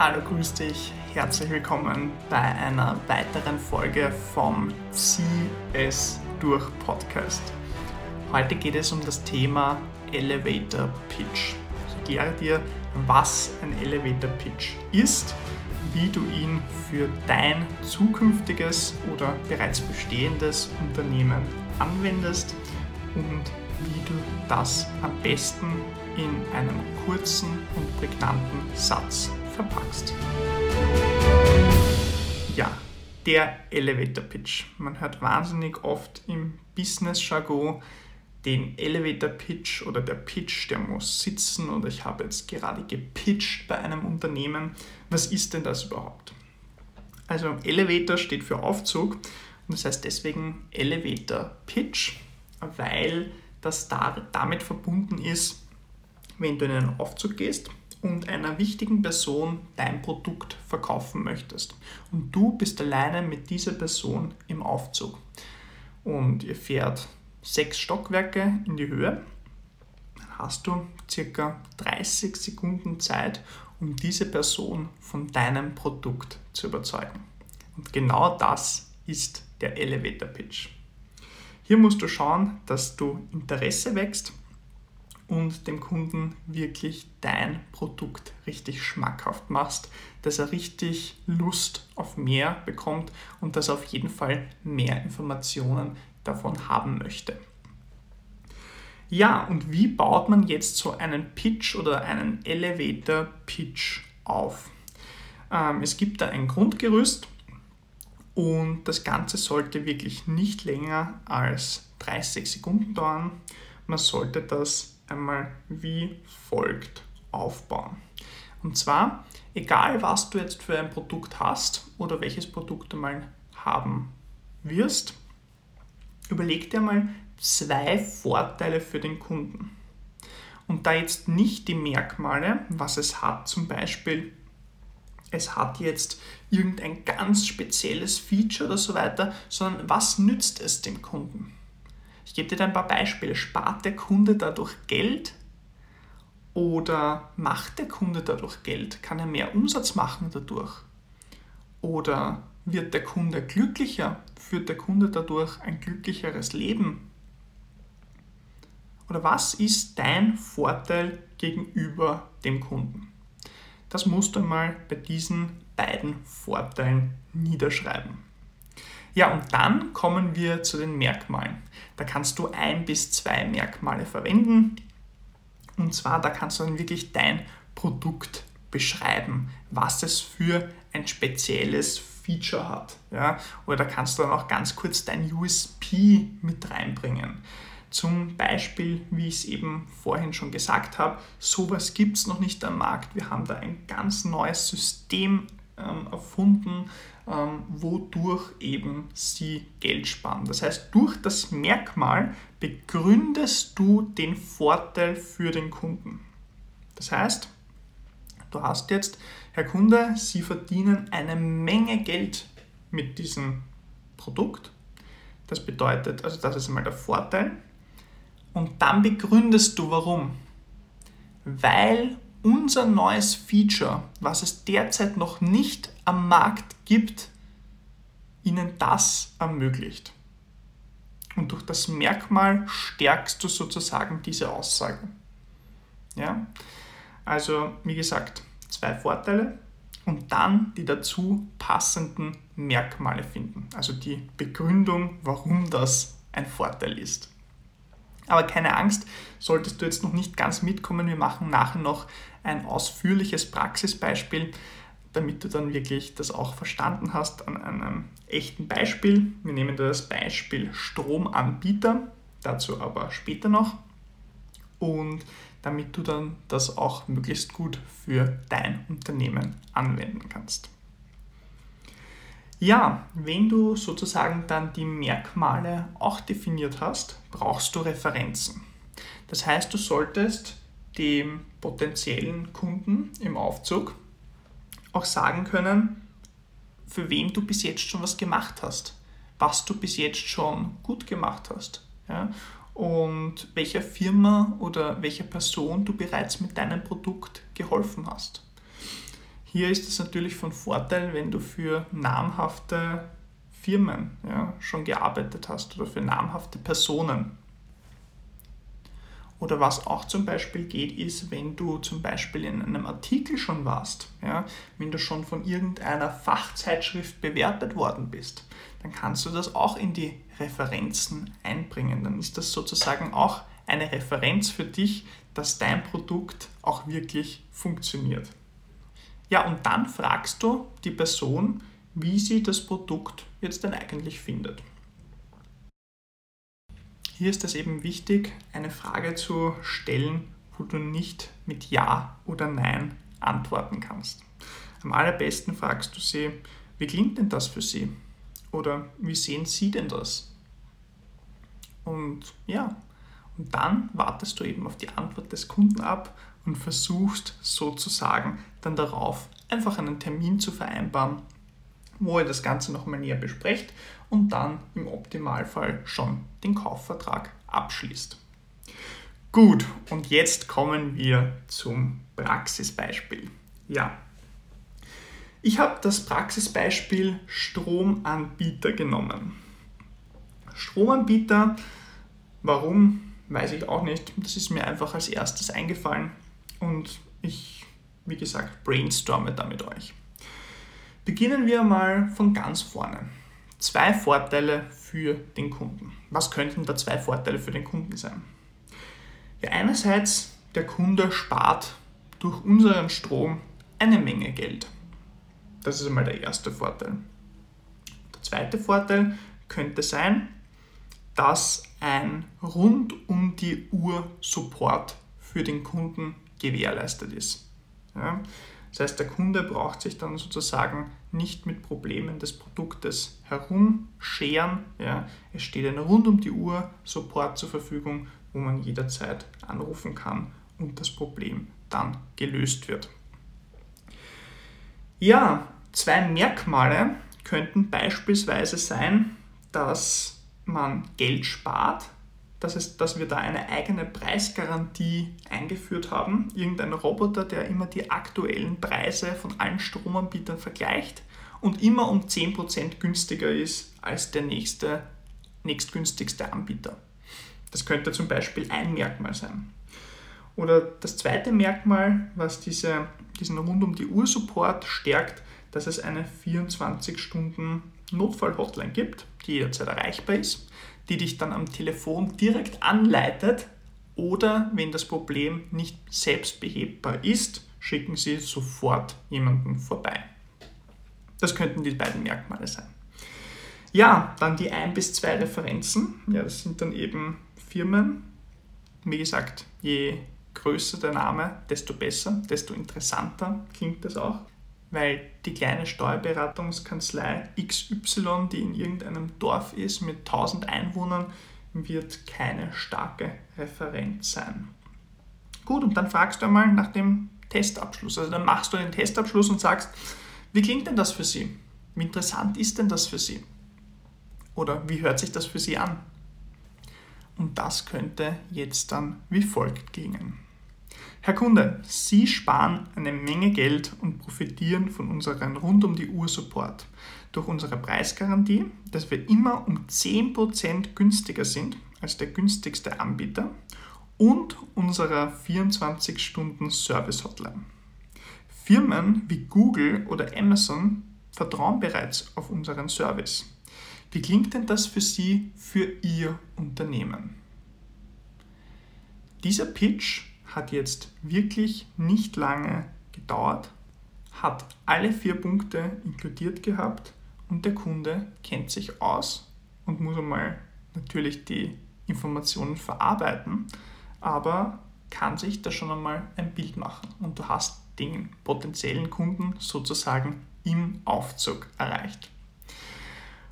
Hallo, grüß dich. Herzlich willkommen bei einer weiteren Folge vom Zieh es durch Podcast. Heute geht es um das Thema Elevator Pitch. Ich erkläre dir, was ein Elevator Pitch ist, wie du ihn für dein zukünftiges oder bereits bestehendes Unternehmen anwendest und wie du das am besten in einem kurzen und prägnanten Satz verpackst. Ja, der Elevator Pitch. Man hört wahnsinnig oft im Business-Jargon den Elevator Pitch oder der Pitch, der muss sitzen oder ich habe jetzt gerade gepitcht bei einem Unternehmen. Was ist denn das überhaupt? Also Elevator steht für Aufzug und das heißt deswegen Elevator Pitch, weil das damit verbunden ist, wenn du in einen Aufzug gehst und einer wichtigen Person dein Produkt verkaufen möchtest. Und du bist alleine mit dieser Person im Aufzug. Und ihr fährt sechs Stockwerke in die Höhe. Dann hast du circa 30 Sekunden Zeit, um diese Person von deinem Produkt zu überzeugen. Und genau das ist der Elevator Pitch. Hier musst du schauen, dass du Interesse wächst und dem Kunden wirklich dein Produkt richtig schmackhaft machst, dass er richtig Lust auf mehr bekommt und dass er auf jeden Fall mehr Informationen davon haben möchte. Ja, und wie baut man jetzt so einen Pitch oder einen Elevator Pitch auf? Ähm, es gibt da ein Grundgerüst und das Ganze sollte wirklich nicht länger als 30 Sekunden dauern. Man sollte das einmal wie folgt aufbauen. Und zwar, egal was du jetzt für ein Produkt hast oder welches Produkt du mal haben wirst, überleg dir mal zwei Vorteile für den Kunden. Und da jetzt nicht die Merkmale, was es hat, zum Beispiel, es hat jetzt irgendein ganz spezielles Feature oder so weiter, sondern was nützt es dem Kunden? Ich gebe dir ein paar Beispiele. Spart der Kunde dadurch Geld oder macht der Kunde dadurch Geld? Kann er mehr Umsatz machen dadurch? Oder wird der Kunde glücklicher? Führt der Kunde dadurch ein glücklicheres Leben? Oder was ist dein Vorteil gegenüber dem Kunden? Das musst du einmal bei diesen beiden Vorteilen niederschreiben. Ja, und dann kommen wir zu den Merkmalen. Da kannst du ein bis zwei Merkmale verwenden. Und zwar, da kannst du dann wirklich dein Produkt beschreiben, was es für ein spezielles Feature hat. Ja? Oder da kannst du dann auch ganz kurz dein USP mit reinbringen. Zum Beispiel, wie ich es eben vorhin schon gesagt habe, sowas gibt es noch nicht am Markt. Wir haben da ein ganz neues System ähm, erfunden, wodurch eben sie Geld sparen. Das heißt, durch das Merkmal begründest du den Vorteil für den Kunden. Das heißt, du hast jetzt, Herr Kunde, Sie verdienen eine Menge Geld mit diesem Produkt. Das bedeutet, also das ist einmal der Vorteil. Und dann begründest du warum. Weil unser neues Feature, was es derzeit noch nicht am Markt gibt, ihnen das ermöglicht. Und durch das Merkmal stärkst du sozusagen diese Aussage. Ja? Also, wie gesagt, zwei Vorteile und dann die dazu passenden Merkmale finden. Also die Begründung, warum das ein Vorteil ist. Aber keine Angst, solltest du jetzt noch nicht ganz mitkommen. Wir machen nachher noch ein ausführliches Praxisbeispiel, damit du dann wirklich das auch verstanden hast an einem echten Beispiel. Wir nehmen das Beispiel Stromanbieter, dazu aber später noch. Und damit du dann das auch möglichst gut für dein Unternehmen anwenden kannst. Ja, wenn du sozusagen dann die Merkmale auch definiert hast, brauchst du Referenzen. Das heißt, du solltest dem potenziellen Kunden im Aufzug auch sagen können, für wen du bis jetzt schon was gemacht hast, was du bis jetzt schon gut gemacht hast ja? und welcher Firma oder welcher Person du bereits mit deinem Produkt geholfen hast. Hier ist es natürlich von Vorteil, wenn du für namhafte Firmen ja, schon gearbeitet hast oder für namhafte Personen. Oder was auch zum Beispiel geht, ist, wenn du zum Beispiel in einem Artikel schon warst, ja, wenn du schon von irgendeiner Fachzeitschrift bewertet worden bist, dann kannst du das auch in die Referenzen einbringen. Dann ist das sozusagen auch eine Referenz für dich, dass dein Produkt auch wirklich funktioniert. Ja, und dann fragst du die Person, wie sie das Produkt jetzt denn eigentlich findet. Hier ist es eben wichtig, eine Frage zu stellen, wo du nicht mit Ja oder Nein antworten kannst. Am allerbesten fragst du sie, wie klingt denn das für Sie? Oder wie sehen Sie denn das? Und ja, und dann wartest du eben auf die Antwort des Kunden ab und versuchst sozusagen dann darauf einfach einen Termin zu vereinbaren, wo ihr das Ganze nochmal näher besprecht und dann im Optimalfall schon den Kaufvertrag abschließt. Gut, und jetzt kommen wir zum Praxisbeispiel. Ja, ich habe das Praxisbeispiel Stromanbieter genommen. Stromanbieter, warum, weiß ich auch nicht. Das ist mir einfach als erstes eingefallen und ich, wie gesagt, brainstorme da mit euch. Beginnen wir mal von ganz vorne. Zwei Vorteile für den Kunden. Was könnten da zwei Vorteile für den Kunden sein? Ja, einerseits, der Kunde spart durch unseren Strom eine Menge Geld. Das ist einmal der erste Vorteil. Der zweite Vorteil könnte sein, dass ein rund um die Uhr Support für den Kunden gewährleistet ist. Ja? Das heißt, der Kunde braucht sich dann sozusagen nicht mit Problemen des Produktes herumscheren. Ja. Es steht ein rund um die Uhr Support zur Verfügung, wo man jederzeit anrufen kann und das Problem dann gelöst wird. Ja, zwei Merkmale könnten beispielsweise sein, dass man Geld spart dass, es, dass wir da eine eigene Preisgarantie eingeführt haben. Irgendein Roboter, der immer die aktuellen Preise von allen Stromanbietern vergleicht und immer um 10% günstiger ist als der nächste, nächstgünstigste Anbieter. Das könnte zum Beispiel ein Merkmal sein. Oder das zweite Merkmal, was diese, diesen rund um die Uhr Support stärkt, dass es eine 24 Stunden Notfall-Hotline gibt, die jederzeit erreichbar ist die dich dann am Telefon direkt anleitet oder wenn das Problem nicht selbst behebbar ist, schicken Sie sofort jemanden vorbei. Das könnten die beiden Merkmale sein. Ja, dann die ein bis zwei Referenzen. Ja, das sind dann eben Firmen. Wie gesagt, je größer der Name, desto besser, desto interessanter klingt das auch weil die kleine Steuerberatungskanzlei XY, die in irgendeinem Dorf ist mit 1000 Einwohnern, wird keine starke Referenz sein. Gut, und dann fragst du einmal nach dem Testabschluss. Also dann machst du den Testabschluss und sagst, wie klingt denn das für Sie? Wie interessant ist denn das für Sie? Oder wie hört sich das für Sie an? Und das könnte jetzt dann wie folgt klingen. Herr Kunde, Sie sparen eine Menge Geld und profitieren von unserem rund um die Uhr Support. Durch unsere Preisgarantie, dass wir immer um 10% günstiger sind als der günstigste Anbieter und unserer 24-Stunden-Service-Hotline. Firmen wie Google oder Amazon vertrauen bereits auf unseren Service. Wie klingt denn das für Sie, für Ihr Unternehmen? Dieser Pitch hat jetzt wirklich nicht lange gedauert, hat alle vier Punkte inkludiert gehabt und der Kunde kennt sich aus und muss einmal natürlich die Informationen verarbeiten, aber kann sich da schon einmal ein Bild machen und du hast den potenziellen Kunden sozusagen im Aufzug erreicht.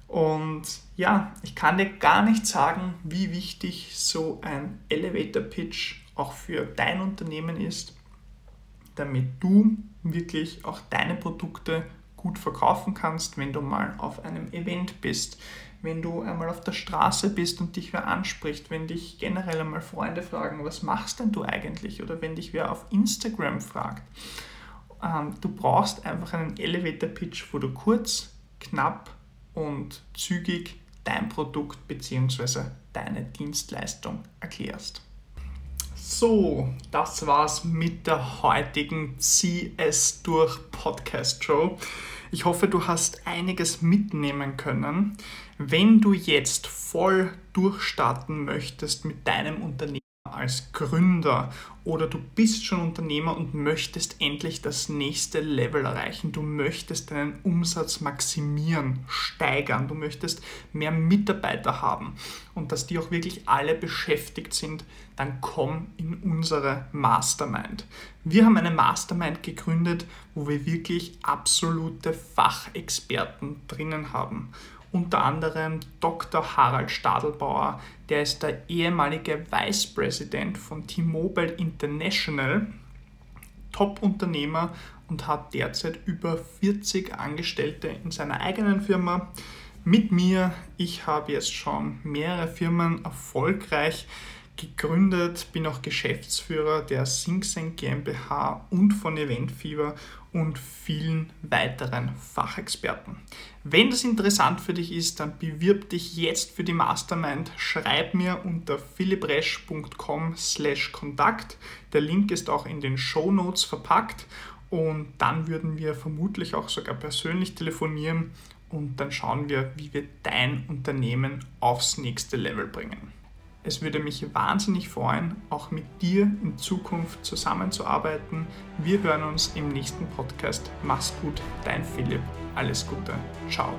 Und ja, ich kann dir gar nicht sagen, wie wichtig so ein Elevator Pitch auch für dein Unternehmen ist, damit du wirklich auch deine Produkte gut verkaufen kannst, wenn du mal auf einem Event bist, wenn du einmal auf der Straße bist und dich wer anspricht, wenn dich generell einmal Freunde fragen, was machst denn du eigentlich? Oder wenn dich wer auf Instagram fragt. ähm, du brauchst einfach einen Elevator Pitch, wo du kurz, knapp und zügig dein Produkt bzw. deine Dienstleistung erklärst. So, das war's mit der heutigen CS durch Podcast Show. Ich hoffe, du hast einiges mitnehmen können. Wenn du jetzt voll durchstarten möchtest mit deinem Unternehmen, als Gründer oder du bist schon Unternehmer und möchtest endlich das nächste Level erreichen. Du möchtest deinen Umsatz maximieren, steigern. Du möchtest mehr Mitarbeiter haben und dass die auch wirklich alle beschäftigt sind. Dann komm in unsere Mastermind. Wir haben eine Mastermind gegründet, wo wir wirklich absolute Fachexperten drinnen haben unter anderem Dr. Harald Stadelbauer, der ist der ehemalige Vice President von T-Mobile International, Top-Unternehmer und hat derzeit über 40 Angestellte in seiner eigenen Firma. Mit mir, ich habe jetzt schon mehrere Firmen erfolgreich gegründet, bin auch Geschäftsführer der SingSeng GmbH und von Eventfieber und vielen weiteren Fachexperten. Wenn das interessant für dich ist, dann bewirb dich jetzt für die Mastermind. Schreib mir unter philippresch.com slash Kontakt. Der Link ist auch in den Show Notes verpackt und dann würden wir vermutlich auch sogar persönlich telefonieren und dann schauen wir, wie wir dein Unternehmen aufs nächste Level bringen. Es würde mich wahnsinnig freuen, auch mit dir in Zukunft zusammenzuarbeiten. Wir hören uns im nächsten Podcast. Mach's gut, dein Philipp. Alles Gute. Ciao.